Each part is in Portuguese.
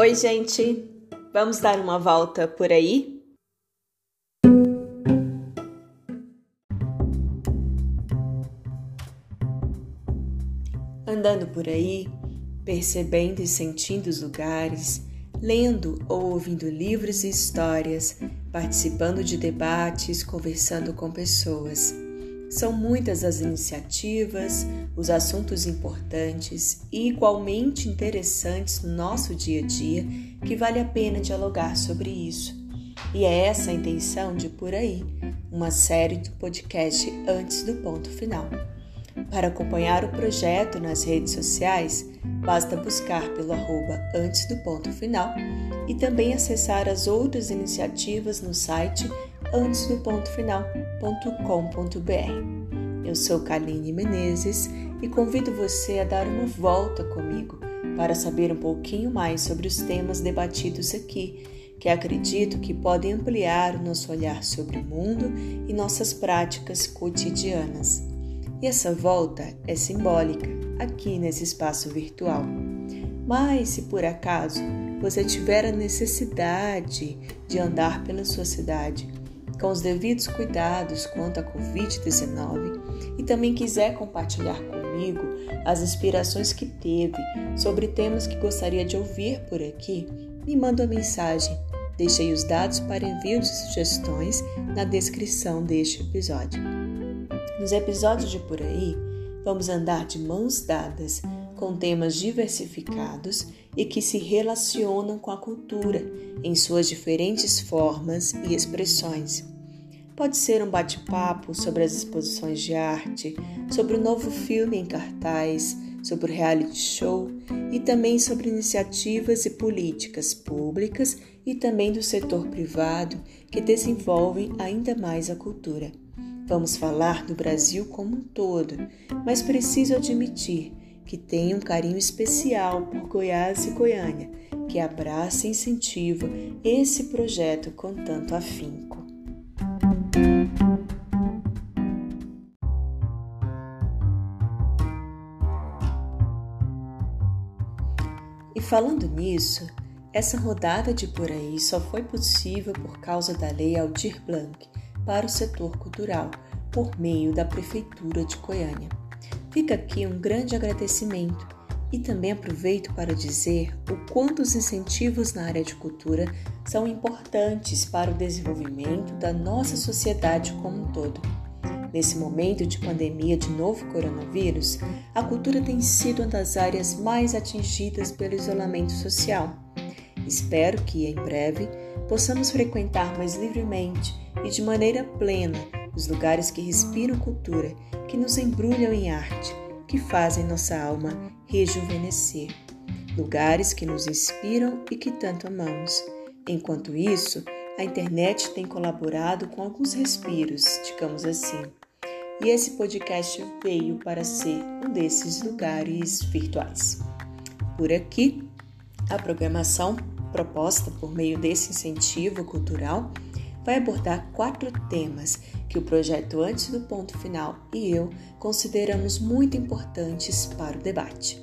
Oi, gente! Vamos dar uma volta por aí? Andando por aí, percebendo e sentindo os lugares, lendo ou ouvindo livros e histórias, participando de debates, conversando com pessoas. São muitas as iniciativas, os assuntos importantes e igualmente interessantes no nosso dia a dia que vale a pena dialogar sobre isso. E é essa a intenção de Por Aí, uma série do podcast Antes do Ponto Final. Para acompanhar o projeto nas redes sociais, basta buscar pelo arroba Antes do Ponto Final e também acessar as outras iniciativas no site antesdopontofinal.com.br. Eu sou Kaline Menezes e convido você a dar uma volta comigo para saber um pouquinho mais sobre os temas debatidos aqui, que acredito que podem ampliar o nosso olhar sobre o mundo e nossas práticas cotidianas. E essa volta é simbólica aqui nesse espaço virtual. Mas se por acaso você tiver a necessidade de andar pela sua cidade com os devidos cuidados quanto à Covid-19 e também quiser compartilhar comigo as inspirações que teve sobre temas que gostaria de ouvir por aqui, me manda uma mensagem. Deixei os dados para envio de sugestões na descrição deste episódio. Nos episódios de por aí, vamos andar de mãos dadas com temas diversificados e que se relacionam com a cultura em suas diferentes formas e expressões. Pode ser um bate-papo sobre as exposições de arte, sobre o novo filme em cartaz, sobre o reality show e também sobre iniciativas e políticas públicas e também do setor privado que desenvolvem ainda mais a cultura. Vamos falar do Brasil como um todo, mas preciso admitir que tem um carinho especial por Goiás e Goiânia, que abraça e incentiva esse projeto com tanto afinco. E falando nisso, essa rodada de por aí só foi possível por causa da Lei Aldir Blanc para o setor cultural, por meio da Prefeitura de Goiânia. Fica aqui um grande agradecimento e também aproveito para dizer o quanto os incentivos na área de cultura são importantes para o desenvolvimento da nossa sociedade como um todo. Nesse momento de pandemia de novo coronavírus, a cultura tem sido uma das áreas mais atingidas pelo isolamento social. Espero que, em breve, possamos frequentar mais livremente e de maneira plena os lugares que respiram cultura que nos embrulham em arte, que fazem nossa alma rejuvenescer, lugares que nos inspiram e que tanto amamos. Enquanto isso, a internet tem colaborado com alguns respiros, digamos assim. E esse podcast veio para ser um desses lugares virtuais. Por aqui, a programação proposta por meio desse incentivo cultural vai abordar quatro temas que o projeto Antes do Ponto Final e eu consideramos muito importantes para o debate.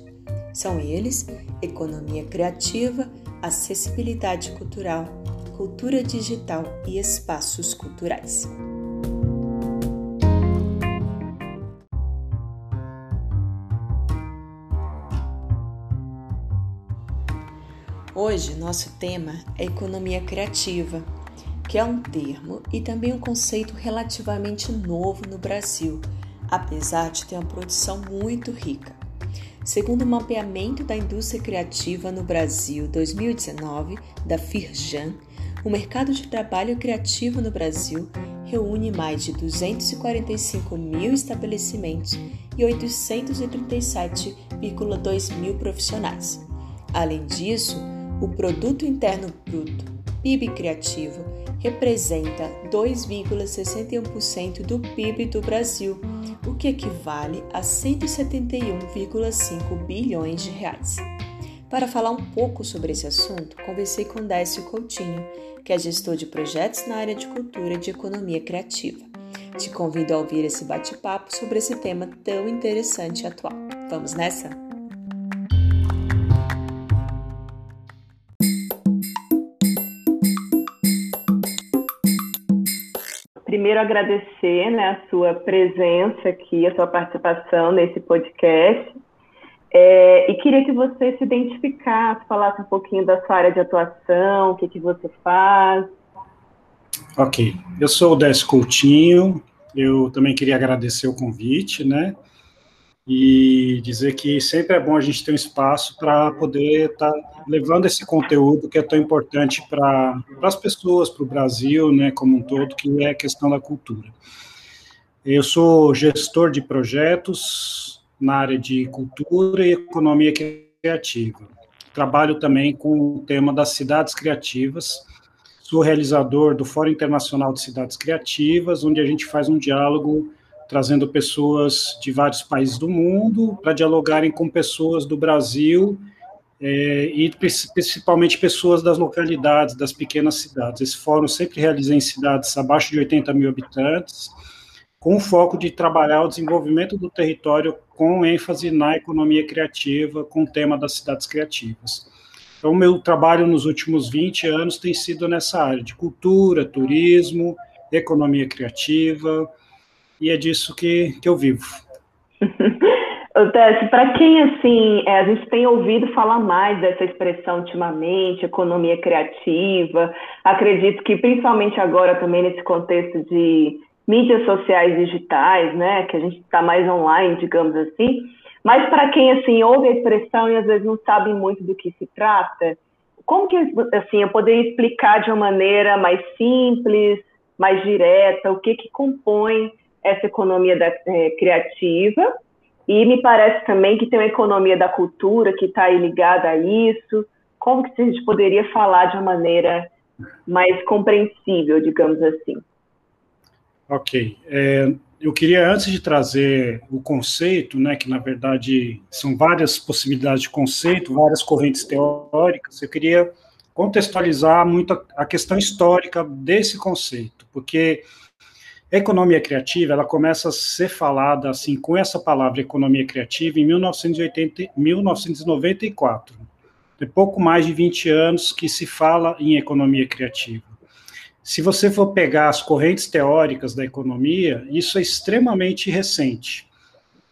São eles: economia criativa, acessibilidade cultural, cultura digital e espaços culturais. Hoje, nosso tema é economia criativa que é um termo e também um conceito relativamente novo no Brasil, apesar de ter uma produção muito rica. Segundo o mapeamento da indústria criativa no Brasil 2019, da Firjan, o mercado de trabalho criativo no Brasil reúne mais de 245 mil estabelecimentos e 837,2 mil profissionais. Além disso, o Produto Interno Bruto, PIB criativo, representa 2,61% do PIB do Brasil, o que equivale a 171,5 bilhões de reais. Para falar um pouco sobre esse assunto, conversei com Décio Coutinho, que é gestor de projetos na área de cultura e de economia criativa. Te convido a ouvir esse bate-papo sobre esse tema tão interessante e atual. Vamos nessa? Primeiro agradecer né, a sua presença aqui, a sua participação nesse podcast. É, e queria que você se identificasse, falasse um pouquinho da sua área de atuação, o que, que você faz. Ok, eu sou o Décio Coutinho, eu também queria agradecer o convite, né? E dizer que sempre é bom a gente ter um espaço para poder estar tá levando esse conteúdo que é tão importante para as pessoas, para o Brasil, né, como um todo, que é a questão da cultura. Eu sou gestor de projetos na área de cultura e economia criativa. Trabalho também com o tema das cidades criativas. Sou realizador do Fórum Internacional de Cidades Criativas, onde a gente faz um diálogo trazendo pessoas de vários países do mundo para dialogarem com pessoas do Brasil é, e principalmente pessoas das localidades, das pequenas cidades. Esse fórum sempre realiza em cidades abaixo de 80 mil habitantes, com o foco de trabalhar o desenvolvimento do território com ênfase na economia criativa, com o tema das cidades criativas. Então, meu trabalho nos últimos 20 anos tem sido nessa área de cultura, turismo, economia criativa, e é disso que, que eu vivo. Tess, para quem assim, é, a gente tem ouvido falar mais dessa expressão ultimamente, economia criativa, acredito que principalmente agora também nesse contexto de mídias sociais digitais, né, que a gente está mais online, digamos assim, mas para quem assim ouve a expressão e às vezes não sabe muito do que se trata, como que assim eu poderia explicar de uma maneira mais simples, mais direta, o que que compõe essa economia da, é, criativa? E me parece também que tem uma economia da cultura que está ligada a isso. Como que a gente poderia falar de uma maneira mais compreensível, digamos assim? Ok. É, eu queria, antes de trazer o conceito, né, que na verdade são várias possibilidades de conceito, várias correntes teóricas, eu queria contextualizar muito a questão histórica desse conceito, porque a economia criativa, ela começa a ser falada assim com essa palavra economia criativa em 1980, 1994. Tem pouco mais de 20 anos que se fala em economia criativa. Se você for pegar as correntes teóricas da economia, isso é extremamente recente.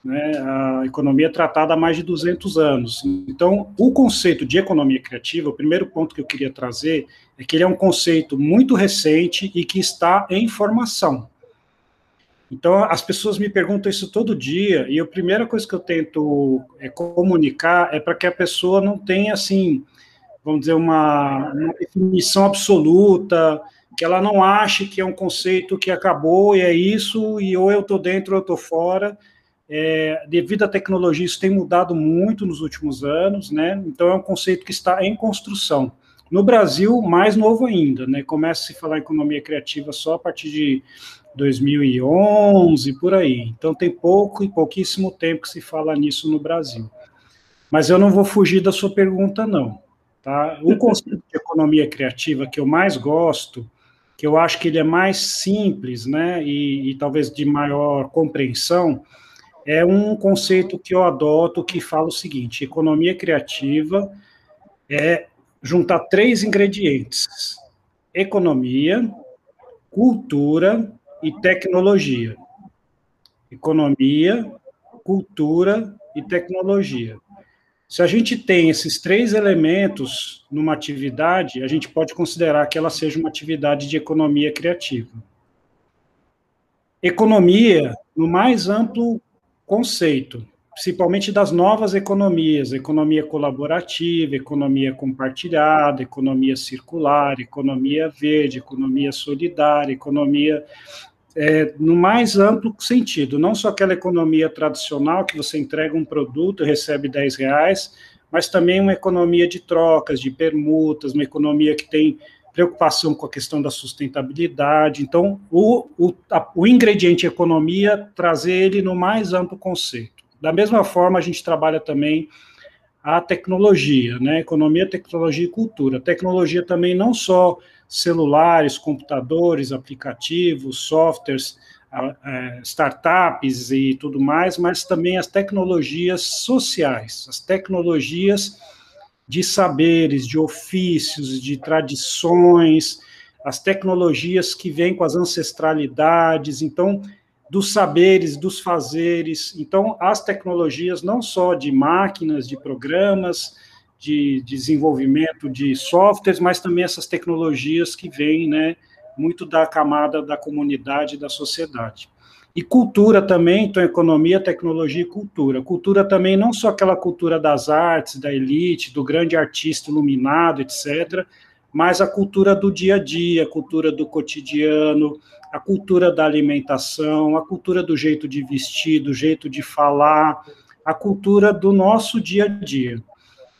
Né? A economia é tratada há mais de 200 anos. Então, o conceito de economia criativa, o primeiro ponto que eu queria trazer é que ele é um conceito muito recente e que está em formação. Então, as pessoas me perguntam isso todo dia, e a primeira coisa que eu tento é, comunicar é para que a pessoa não tenha, assim, vamos dizer, uma, uma, definição absoluta, que ela não ache que é um conceito que acabou e é isso, e ou eu estou dentro ou eu estou fora. É, devido à tecnologia, isso tem mudado muito nos últimos anos, né? Então, é um conceito que está em construção. No Brasil, mais novo ainda, né? Começa a se falar em economia criativa só a partir de 2011, por aí. Então tem pouco e pouquíssimo tempo que se fala nisso no Brasil. Mas eu não vou fugir da sua pergunta, não. Tá? O conceito de economia criativa que eu mais gosto, que eu acho que ele é mais simples, né, e, e talvez de maior compreensão, é um conceito que eu adoto que fala o seguinte: economia criativa é juntar três ingredientes: economia, cultura e tecnologia. Economia, cultura e tecnologia. Se a gente tem esses três elementos numa atividade, a gente pode considerar que ela seja uma atividade de economia criativa. Economia, no mais amplo conceito, principalmente das novas economias, economia colaborativa, economia compartilhada, economia circular, economia verde, economia solidária, economia é, no mais amplo sentido, não só aquela economia tradicional que você entrega um produto e recebe 10 reais, mas também uma economia de trocas, de permutas, uma economia que tem preocupação com a questão da sustentabilidade. Então, o, o, a, o ingrediente economia, trazer ele no mais amplo conceito. Da mesma forma, a gente trabalha também a tecnologia, né? Economia, tecnologia e cultura. Tecnologia também não só celulares, computadores, aplicativos, softwares, startups e tudo mais, mas também as tecnologias sociais, as tecnologias de saberes, de ofícios, de tradições, as tecnologias que vêm com as ancestralidades, então, dos saberes, dos fazeres. Então, as tecnologias, não só de máquinas, de programas, de desenvolvimento de softwares, mas também essas tecnologias que vêm, né, muito da camada da comunidade da sociedade. E cultura também, então economia, tecnologia e cultura. Cultura também não só aquela cultura das artes, da elite, do grande artista iluminado, etc., mas a cultura do dia a dia, a cultura do cotidiano, a cultura da alimentação, a cultura do jeito de vestir, do jeito de falar, a cultura do nosso dia a dia.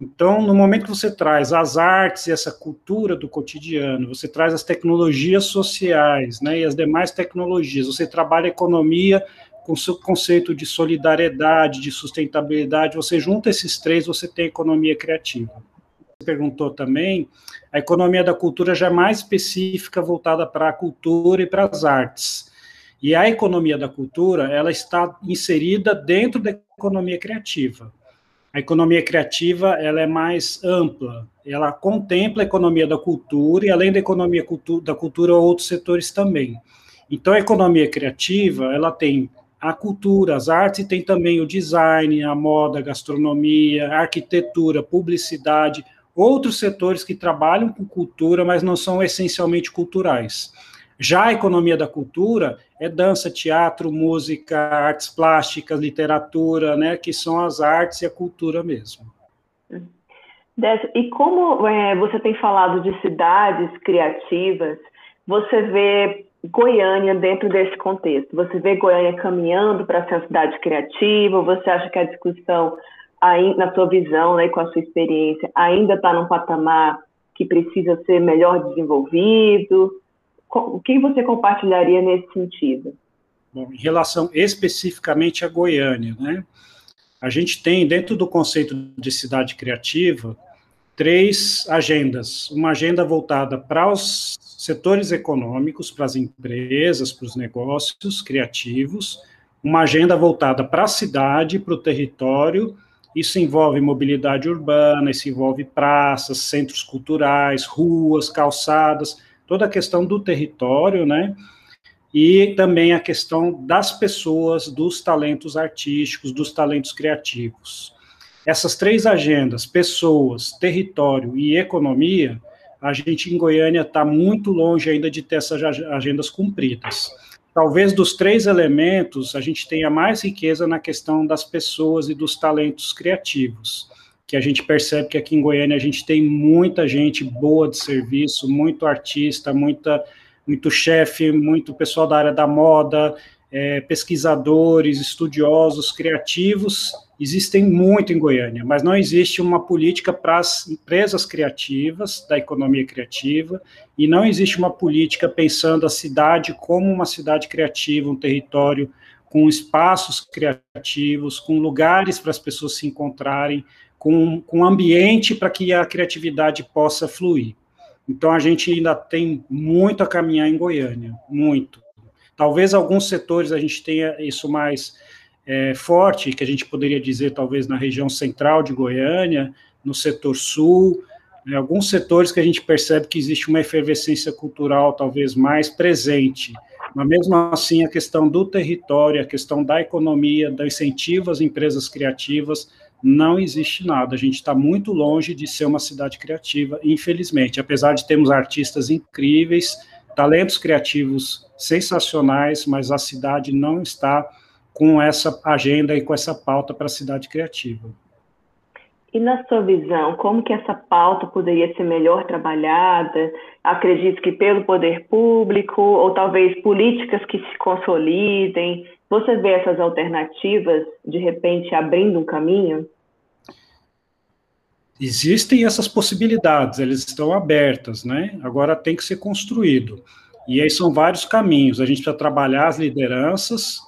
Então, no momento que você traz as artes e essa cultura do cotidiano, você traz as tecnologias sociais, né, e as demais tecnologias, você trabalha a economia com o seu conceito de solidariedade, de sustentabilidade, você junta esses três, você tem economia criativa. Você perguntou também, a economia da cultura já é mais específica, voltada para a cultura e para as artes. E a economia da cultura, ela está inserida dentro da economia criativa a economia criativa ela é mais ampla, ela contempla a economia da cultura e além da economia cultu da cultura outros setores também. Então a economia criativa ela tem a cultura, as artes e tem também o design, a moda, a gastronomia, a arquitetura, publicidade, outros setores que trabalham com cultura, mas não são essencialmente culturais. Já a economia da cultura é dança, teatro, música, artes plásticas, literatura, né, que são as artes e a cultura mesmo. E como é, você tem falado de cidades criativas, você vê Goiânia dentro desse contexto? Você vê Goiânia caminhando para ser uma cidade criativa? Você acha que a discussão, na sua visão né, com a sua experiência, ainda está num patamar que precisa ser melhor desenvolvido? O que você compartilharia nesse sentido? Bom, em relação especificamente a Goiânia, né? A gente tem, dentro do conceito de cidade criativa, três agendas. Uma agenda voltada para os setores econômicos, para as empresas, para os negócios criativos, uma agenda voltada para a cidade, para o território. Isso envolve mobilidade urbana, isso envolve praças, centros culturais, ruas, calçadas toda a questão do território, né? E também a questão das pessoas, dos talentos artísticos, dos talentos criativos. Essas três agendas, pessoas, território e economia, a gente em Goiânia está muito longe ainda de ter essas agendas cumpridas. Talvez dos três elementos, a gente tenha mais riqueza na questão das pessoas e dos talentos criativos que a gente percebe que aqui em Goiânia a gente tem muita gente boa de serviço, muito artista, muita, muito chefe, muito pessoal da área da moda, é, pesquisadores, estudiosos, criativos, existem muito em Goiânia, mas não existe uma política para as empresas criativas, da economia criativa, e não existe uma política pensando a cidade como uma cidade criativa, um território com espaços criativos, com lugares para as pessoas se encontrarem, com, com ambiente para que a criatividade possa fluir. Então, a gente ainda tem muito a caminhar em Goiânia, muito. Talvez alguns setores a gente tenha isso mais é, forte, que a gente poderia dizer, talvez, na região central de Goiânia, no setor sul, né, alguns setores que a gente percebe que existe uma efervescência cultural talvez mais presente, mas mesmo assim a questão do território, a questão da economia, do incentivo às empresas criativas, não existe nada. A gente está muito longe de ser uma cidade criativa, infelizmente. Apesar de termos artistas incríveis, talentos criativos sensacionais, mas a cidade não está com essa agenda e com essa pauta para a cidade criativa. E na sua visão, como que essa pauta poderia ser melhor trabalhada? Acredito que pelo poder público ou talvez políticas que se consolidem. Você vê essas alternativas de repente abrindo um caminho? Existem essas possibilidades, elas estão abertas, né? Agora tem que ser construído. E aí são vários caminhos. A gente precisa trabalhar as lideranças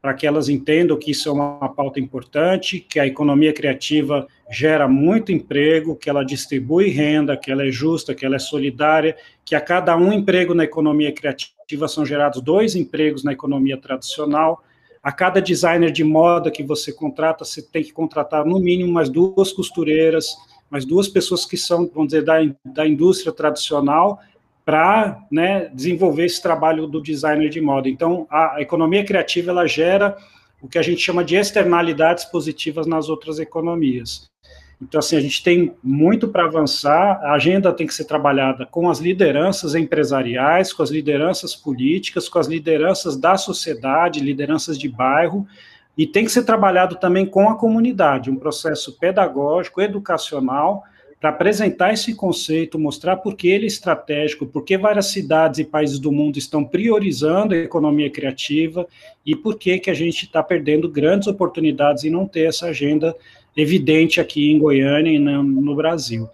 para que elas entendam que isso é uma pauta importante, que a economia criativa gera muito emprego, que ela distribui renda, que ela é justa, que ela é solidária, que a cada um emprego na economia criativa são gerados dois empregos na economia tradicional. A cada designer de moda que você contrata, você tem que contratar no mínimo mais duas costureiras, mais duas pessoas que são, vamos dizer, da, da indústria tradicional, para né, desenvolver esse trabalho do designer de moda. Então, a economia criativa ela gera o que a gente chama de externalidades positivas nas outras economias. Então, assim, a gente tem muito para avançar, a agenda tem que ser trabalhada com as lideranças empresariais, com as lideranças políticas, com as lideranças da sociedade, lideranças de bairro, e tem que ser trabalhado também com a comunidade, um processo pedagógico, educacional, para apresentar esse conceito, mostrar por que ele é estratégico, por que várias cidades e países do mundo estão priorizando a economia criativa e por que, que a gente está perdendo grandes oportunidades em não ter essa agenda evidente aqui em Goiânia e no Brasil.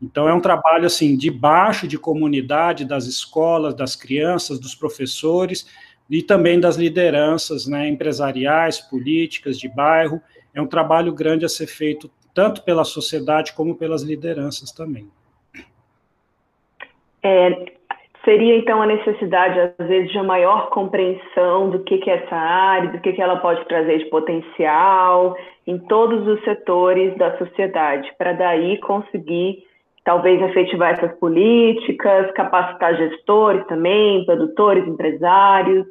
Então, é um trabalho, assim, de baixo, de comunidade, das escolas, das crianças, dos professores e também das lideranças né, empresariais, políticas, de bairro. É um trabalho grande a ser feito tanto pela sociedade como pelas lideranças também. É, seria então a necessidade, às vezes, de uma maior compreensão do que, que é essa área, do que, que ela pode trazer de potencial em todos os setores da sociedade, para daí conseguir talvez efetivar essas políticas, capacitar gestores também, produtores, empresários.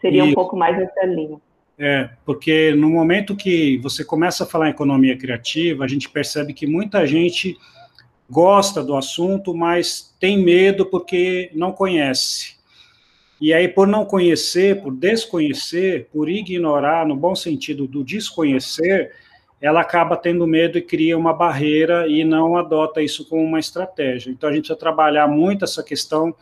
Seria Isso. um pouco mais nessa linha. É, porque no momento que você começa a falar em economia criativa, a gente percebe que muita gente gosta do assunto, mas tem medo porque não conhece. E aí, por não conhecer, por desconhecer, por ignorar, no bom sentido do desconhecer, ela acaba tendo medo e cria uma barreira e não adota isso como uma estratégia. Então, a gente precisa trabalhar muito essa questão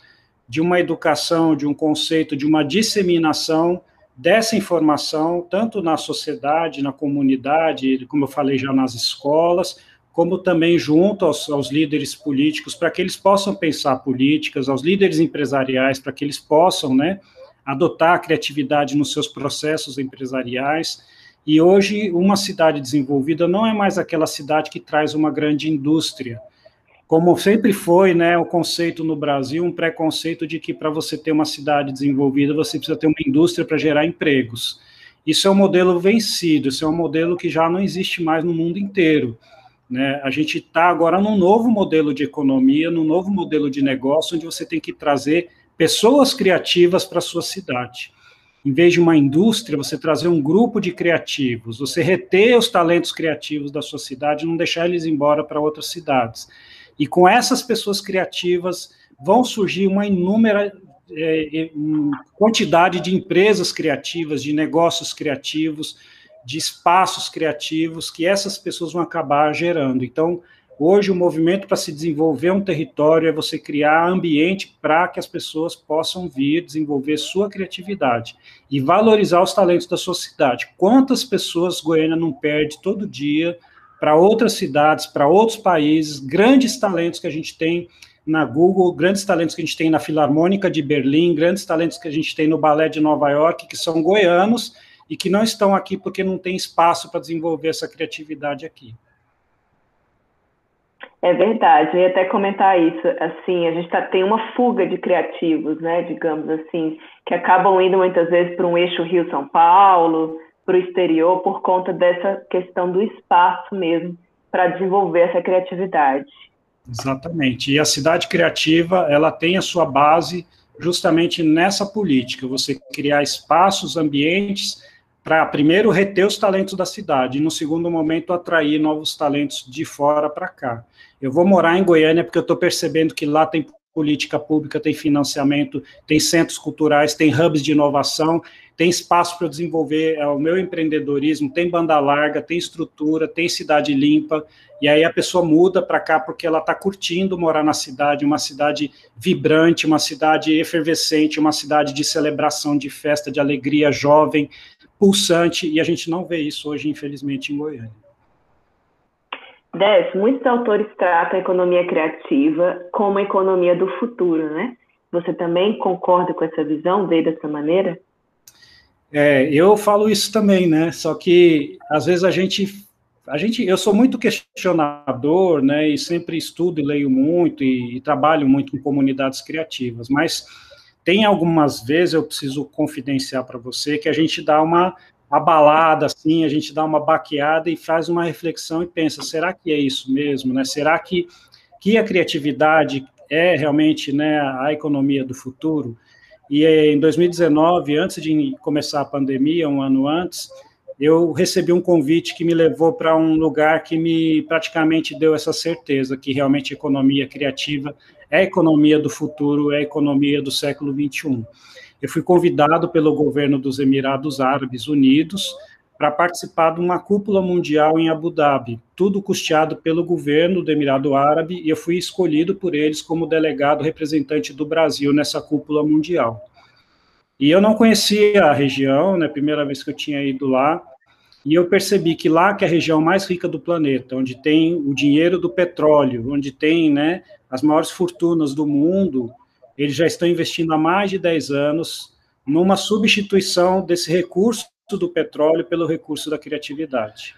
de uma educação, de um conceito, de uma disseminação dessa informação, tanto na sociedade, na comunidade, como eu falei já nas escolas, como também junto aos, aos líderes políticos, para que eles possam pensar políticas, aos líderes empresariais, para que eles possam né, adotar a criatividade nos seus processos empresariais. E hoje, uma cidade desenvolvida não é mais aquela cidade que traz uma grande indústria, como sempre foi, né, o conceito no Brasil, um preconceito de que para você ter uma cidade desenvolvida, você precisa ter uma indústria para gerar empregos. Isso é um modelo vencido, isso é um modelo que já não existe mais no mundo inteiro. Né? A gente está agora num novo modelo de economia, num novo modelo de negócio, onde você tem que trazer pessoas criativas para a sua cidade. Em vez de uma indústria, você trazer um grupo de criativos, você reter os talentos criativos da sua cidade não deixar eles embora para outras cidades. E com essas pessoas criativas vão surgir uma inúmera é quantidade de empresas criativas, de negócios criativos, de espaços criativos que essas pessoas vão acabar gerando. Então, hoje o movimento para se desenvolver um território é você criar ambiente para que as pessoas possam vir desenvolver sua criatividade e valorizar os talentos da sua cidade. Quantas pessoas Goiânia não perde todo dia para outras cidades, para outros países, grandes talentos que a gente tem na Google, grandes talentos que a gente tem na Filarmônica de Berlim, grandes talentos que a gente tem no Balé de Nova York, que são goianos e que não estão aqui porque não tem espaço para desenvolver essa criatividade aqui. É verdade, eu ia até comentar isso. Assim, a gente tá, tem uma fuga de criativos, né, digamos assim, que acabam indo muitas vezes para um eixo Rio-São Paulo, para o exterior por conta dessa questão do espaço mesmo para desenvolver essa criatividade. Exatamente. E a cidade criativa, ela tem a sua base justamente nessa política, você criar espaços, ambientes para primeiro reter os talentos da cidade e no segundo momento atrair novos talentos de fora para cá. Eu vou morar em Goiânia porque eu estou percebendo que lá tem política pública, tem financiamento, tem centros culturais, tem hubs de inovação, tem espaço para desenvolver é, o meu empreendedorismo, tem banda larga, tem estrutura, tem cidade limpa, e aí a pessoa muda para cá porque ela está curtindo morar na cidade, uma cidade vibrante, uma cidade efervescente, uma cidade de celebração, de festa, de alegria, jovem, pulsante, e a gente não vê isso hoje, infelizmente, em Goiânia. Des, muitos autores tratam a economia criativa como a economia do futuro, né? Você também concorda com essa visão, vê dessa maneira? É, eu falo isso também, né? Só que às vezes a gente, a gente, eu sou muito questionador, né? E sempre estudo e leio muito e, e trabalho muito em comunidades criativas. Mas tem algumas vezes eu preciso confidenciar para você que a gente dá uma abalada assim, a gente dá uma baqueada e faz uma reflexão e pensa, será que é isso mesmo, né? Será que que a criatividade é realmente né, a economia do futuro. E em 2019, antes de começar a pandemia, um ano antes, eu recebi um convite que me levou para um lugar que me praticamente deu essa certeza que realmente economia criativa é a economia do futuro, é a economia do século 21. Eu fui convidado pelo governo dos Emirados Árabes Unidos para participar de uma cúpula mundial em Abu Dhabi, tudo custeado pelo governo do Emirado Árabe, e eu fui escolhido por eles como delegado representante do Brasil nessa cúpula mundial. E eu não conhecia a região, né, primeira vez que eu tinha ido lá, e eu percebi que lá que é a região mais rica do planeta, onde tem o dinheiro do petróleo, onde tem, né, as maiores fortunas do mundo, eles já estão investindo há mais de 10 anos numa substituição desse recurso do petróleo pelo recurso da criatividade.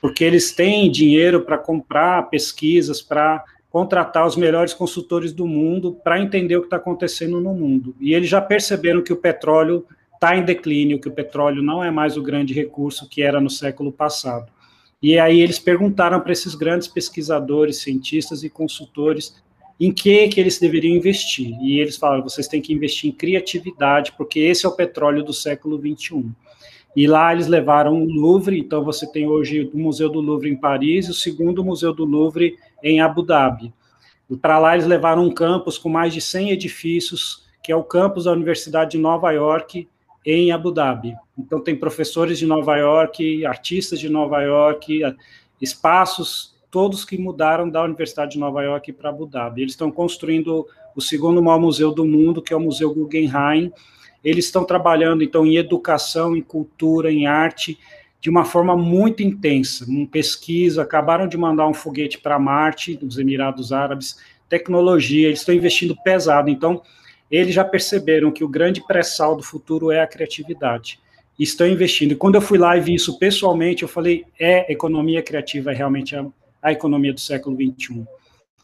Porque eles têm dinheiro para comprar pesquisas, para contratar os melhores consultores do mundo para entender o que está acontecendo no mundo. E eles já perceberam que o petróleo está em declínio, que o petróleo não é mais o grande recurso que era no século passado. E aí eles perguntaram para esses grandes pesquisadores, cientistas e consultores em que que eles deveriam investir. E eles falaram, vocês têm que investir em criatividade, porque esse é o petróleo do século 21. E lá eles levaram o Louvre, então você tem hoje o Museu do Louvre em Paris e o segundo Museu do Louvre em Abu Dhabi. Para lá eles levaram um campus com mais de 100 edifícios, que é o campus da Universidade de Nova York, em Abu Dhabi. Então tem professores de Nova York, artistas de Nova York, espaços todos que mudaram da Universidade de Nova York para Abu Dhabi. Eles estão construindo o segundo maior museu do mundo, que é o Museu Guggenheim, eles estão trabalhando, então, em educação, em cultura, em arte, de uma forma muito intensa, em pesquisa, acabaram de mandar um foguete para Marte, dos Emirados Árabes, tecnologia, eles estão investindo pesado, então, eles já perceberam que o grande pré-sal do futuro é a criatividade, estão investindo, e quando eu fui lá e vi isso pessoalmente, eu falei, é, economia criativa é realmente a, a economia do século XXI,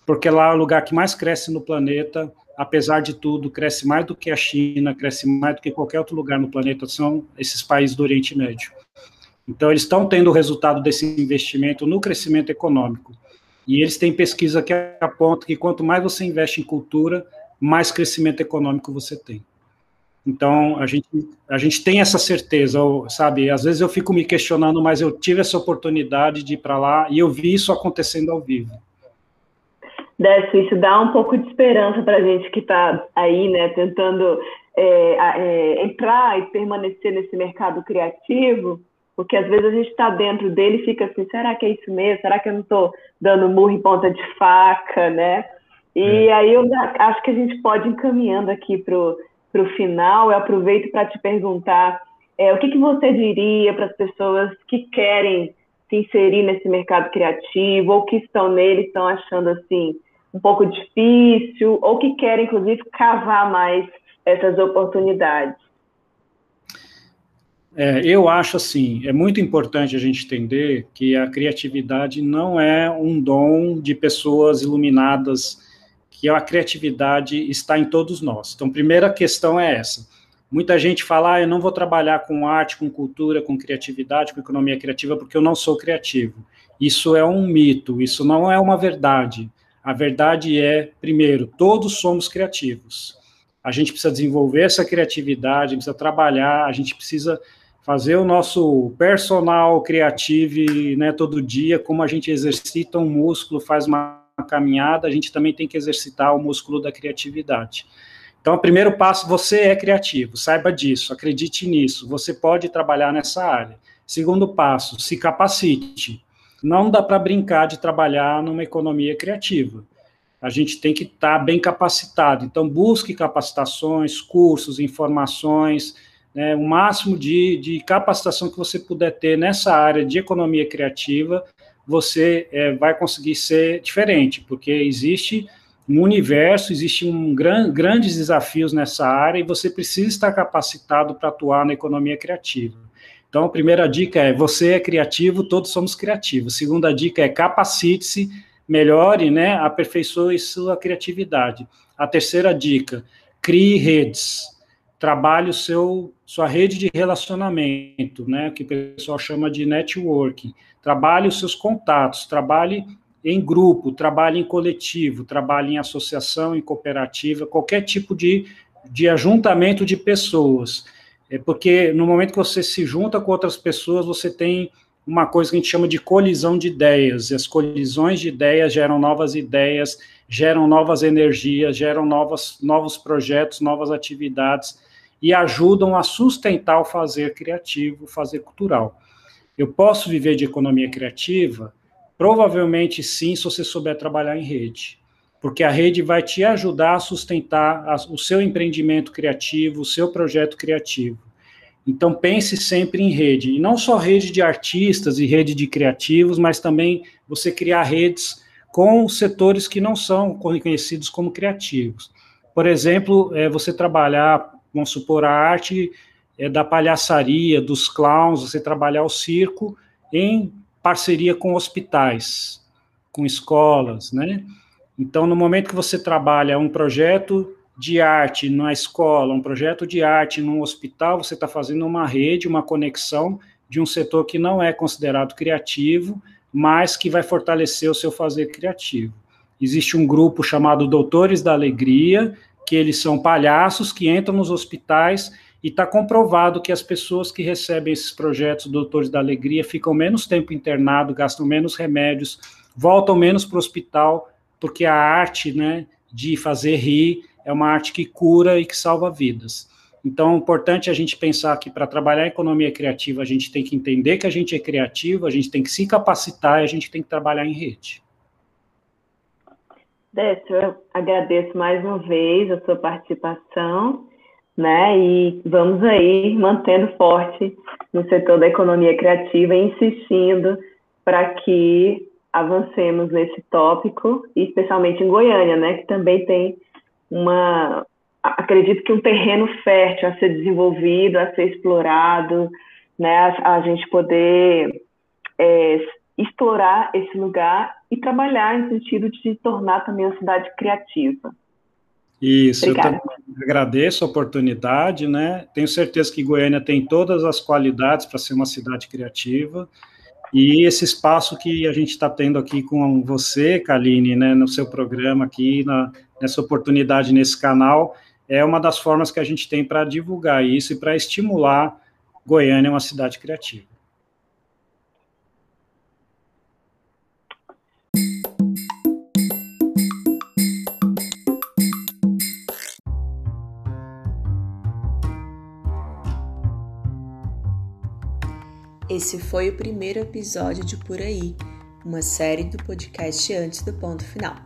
porque lá é o lugar que mais cresce no planeta, apesar de tudo, cresce mais do que a China, cresce mais do que qualquer outro lugar no planeta, são esses países do Oriente Médio. Então, eles estão tendo o resultado desse investimento no crescimento econômico. E eles têm pesquisa que aponta que quanto mais você investe em cultura, mais crescimento econômico você tem. Então, a gente, a gente tem essa certeza, sabe? Às vezes eu fico me questionando, mas eu tive essa oportunidade de ir para lá e eu vi isso acontecendo ao vivo. Décio, isso dá um pouco de esperança para a gente que está aí, né, tentando é, é, entrar e permanecer nesse mercado criativo, porque às vezes a gente está dentro dele e fica assim, será que é isso mesmo? Será que eu não estou dando murro em ponta de faca, né? E é. aí eu acho que a gente pode ir encaminhando aqui para o final, eu aproveito para te perguntar é, o que, que você diria para as pessoas que querem se inserir nesse mercado criativo ou que estão nele, estão achando assim, um pouco difícil ou que querem, inclusive, cavar mais essas oportunidades? É, eu acho assim, é muito importante a gente entender que a criatividade não é um dom de pessoas iluminadas, que a criatividade está em todos nós. Então, primeira questão é essa. Muita gente fala, ah, eu não vou trabalhar com arte, com cultura, com criatividade, com economia criativa, porque eu não sou criativo. Isso é um mito, isso não é uma verdade. A verdade é, primeiro, todos somos criativos. A gente precisa desenvolver essa criatividade, precisa trabalhar, a gente precisa fazer o nosso personal criativo né, todo dia, como a gente exercita um músculo, faz uma caminhada, a gente também tem que exercitar o músculo da criatividade. Então, o primeiro passo, você é criativo, saiba disso, acredite nisso, você pode trabalhar nessa área. Segundo passo, se capacite. Não dá para brincar de trabalhar numa economia criativa. A gente tem que estar tá bem capacitado. Então, busque capacitações, cursos, informações, né, o máximo de, de capacitação que você puder ter nessa área de economia criativa, você é, vai conseguir ser diferente, porque existe um universo, existem um gran, grandes desafios nessa área e você precisa estar capacitado para atuar na economia criativa. Então, a primeira dica é: você é criativo, todos somos criativos. Segunda dica é: capacite-se, melhore, né, aperfeiçoe sua criatividade. A terceira dica: crie redes. Trabalhe o seu, sua rede de relacionamento, né, que o pessoal chama de networking. Trabalhe os seus contatos, trabalhe em grupo, trabalhe em coletivo, trabalhe em associação, em cooperativa, qualquer tipo de, de ajuntamento de pessoas. É porque no momento que você se junta com outras pessoas, você tem uma coisa que a gente chama de colisão de ideias, e as colisões de ideias geram novas ideias, geram novas energias, geram novas, novos projetos, novas atividades, e ajudam a sustentar o fazer criativo, o fazer cultural. Eu posso viver de economia criativa? Provavelmente sim, se você souber trabalhar em rede, porque a rede vai te ajudar a sustentar a, o seu empreendimento criativo, o seu projeto criativo. Então pense sempre em rede, e não só rede de artistas e rede de criativos, mas também você criar redes com setores que não são reconhecidos como criativos. Por exemplo, é, você trabalhar, vamos supor, a arte é, da palhaçaria, dos clowns, você trabalhar o circo em parceria com hospitais, com escolas, né? Então, no momento que você trabalha um projeto de arte na escola, um projeto de arte num hospital, você está fazendo uma rede, uma conexão de um setor que não é considerado criativo, mas que vai fortalecer o seu fazer criativo. Existe um grupo chamado Doutores da Alegria, que eles são palhaços que entram nos hospitais e está comprovado que as pessoas que recebem esses projetos Doutores da Alegria ficam menos tempo internado, gastam menos remédios, voltam menos para o hospital, porque a arte né, de fazer rir é uma arte que cura e que salva vidas. Então, é importante a gente pensar que para trabalhar a economia criativa, a gente tem que entender que a gente é criativo, a gente tem que se capacitar e a gente tem que trabalhar em rede. Décio, eu agradeço mais uma vez a sua participação né? E vamos aí mantendo forte no setor da economia criativa insistindo para que avancemos nesse tópico, especialmente em Goiânia, né? Que também tem uma, acredito que um terreno fértil a ser desenvolvido, a ser explorado, né? A, a gente poder é, explorar esse lugar e trabalhar em sentido de se tornar também uma cidade criativa. Isso, Obrigada. eu também agradeço a oportunidade, né? Tenho certeza que Goiânia tem todas as qualidades para ser uma cidade criativa. E esse espaço que a gente está tendo aqui com você, Kaline, né, no seu programa aqui, na, nessa oportunidade nesse canal, é uma das formas que a gente tem para divulgar isso e para estimular Goiânia uma cidade criativa. Esse foi o primeiro episódio de Por Aí, uma série do podcast Antes do Ponto Final.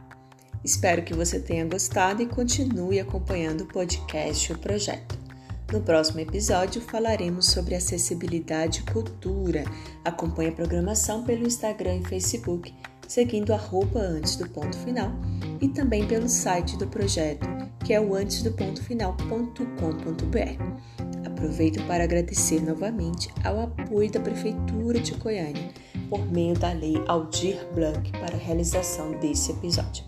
Espero que você tenha gostado e continue acompanhando o podcast e o projeto. No próximo episódio falaremos sobre acessibilidade e cultura. Acompanhe a programação pelo Instagram e Facebook, seguindo arroba antes do ponto final e também pelo site do projeto, que é o antesdopontofinal.com.br. Aproveito para agradecer novamente ao apoio da Prefeitura de Goiânia por meio da Lei Aldir Blanc para a realização desse episódio.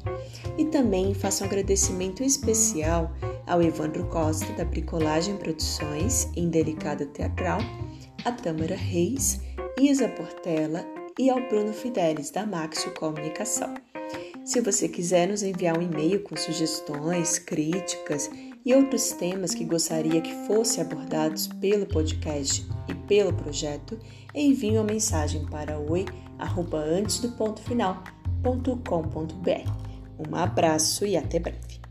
E também faço um agradecimento especial ao Evandro Costa, da Bricolagem Produções em Delicada Teatral, a Tâmara Reis, Isa Portela e ao Bruno Fidelis, da Maxio Comunicação. Se você quiser nos enviar um e-mail com sugestões, críticas e outros temas que gostaria que fossem abordados pelo podcast e pelo projeto, envie uma mensagem para oi@antesdopontofinal.com.br. Um abraço e até breve.